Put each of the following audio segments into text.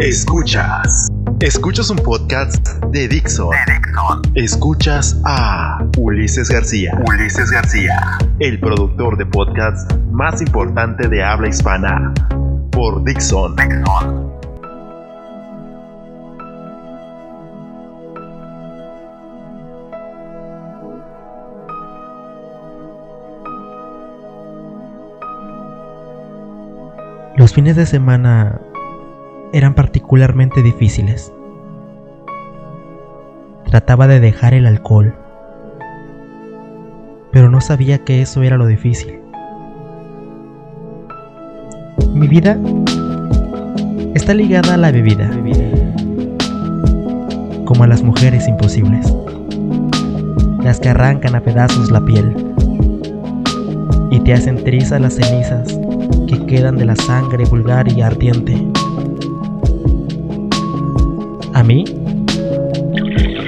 Escuchas. Escuchas un podcast de Dixon. Escuchas a Ulises García. Ulises García. El productor de podcast más importante de habla hispana. Por Dixon. Dixon. Los fines de semana eran particularmente difíciles. Trataba de dejar el alcohol, pero no sabía que eso era lo difícil. Mi vida está ligada a la bebida, como a las mujeres imposibles, las que arrancan a pedazos la piel y te hacen trizas las cenizas que quedan de la sangre vulgar y ardiente. A mí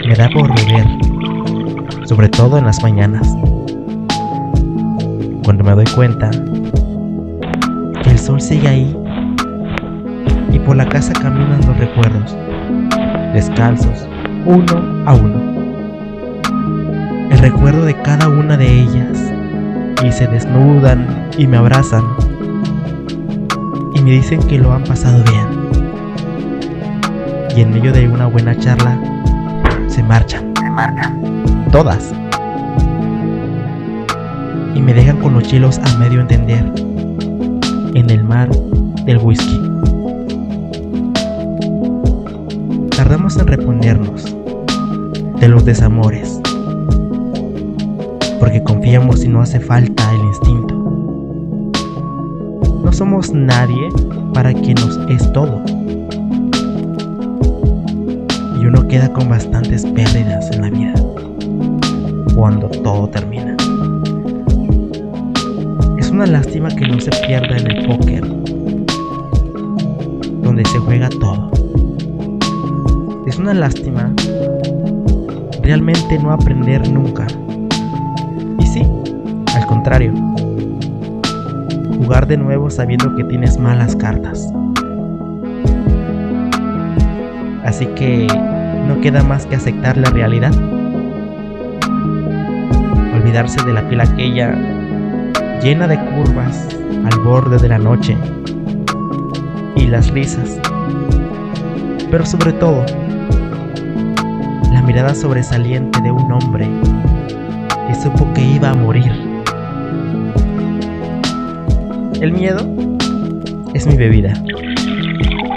me da por beber, sobre todo en las mañanas, cuando me doy cuenta que el sol sigue ahí y por la casa caminan los recuerdos, descalzos, uno a uno. El recuerdo de cada una de ellas y se desnudan y me abrazan y me dicen que lo han pasado bien. Y en medio de una buena charla se marchan. Se marcan. Todas. Y me dejan con los hielos a medio entender en el mar del whisky. Tardamos en reponernos de los desamores, porque confiamos y no hace falta el instinto. No somos nadie para quien nos es todo. Queda con bastantes pérdidas en la vida cuando todo termina. Es una lástima que no se pierda en el póker, donde se juega todo. Es una lástima realmente no aprender nunca. Y sí, al contrario, jugar de nuevo sabiendo que tienes malas cartas. Así que no queda más que aceptar la realidad. Olvidarse de la piel aquella llena de curvas al borde de la noche y las risas. Pero sobre todo, la mirada sobresaliente de un hombre que supo que iba a morir. El miedo es mi bebida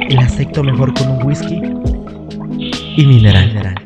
y la acepto mejor con un whisky y mineral.